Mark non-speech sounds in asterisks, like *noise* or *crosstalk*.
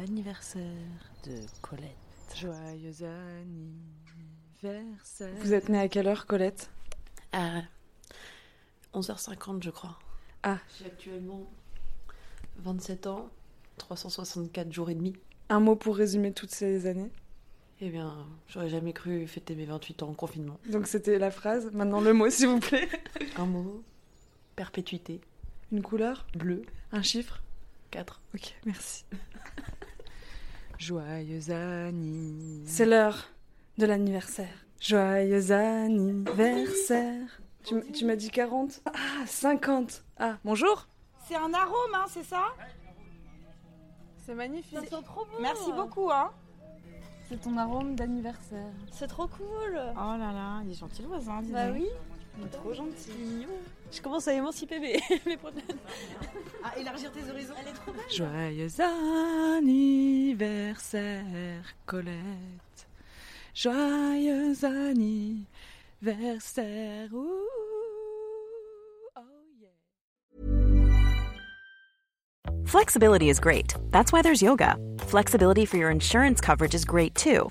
l'anniversaire de Colette. Joyeux anniversaire. Vous êtes née à quelle heure, Colette? À 11h50, je crois. Ah. J'ai actuellement 27 ans, 364 jours et demi. Un mot pour résumer toutes ces années? Eh bien, j'aurais jamais cru fêter mes 28 ans en confinement. Donc c'était la phrase. Maintenant le mot, s'il vous plaît. Un mot, perpétuité, Une couleur? Bleu, Un chiffre? 4. Ok, merci. Joyeux anniversaire. C'est l'heure de l'anniversaire. Joyeux anniversaire. Tu, m'as dit 40 Ah, 50 Ah, bonjour C'est un arôme, hein, c'est ça? C'est magnifique. Ça sent trop bon. Merci beaucoup, hein. C'est ton arôme d'anniversaire. C'est trop cool. Oh là là, il est gentil le voisin, dis Bah donc. oui. Trop gentil. Je commence à émanciper mes, *laughs* mes prothèses. À élargir tes horizons. Elle est trop belle. Joyeux anniversaire, Colette. Joyeux anniversaire. Ouh. Oh yeah. Flexibility is great. That's why there's yoga. Flexibility for your insurance coverage is great too.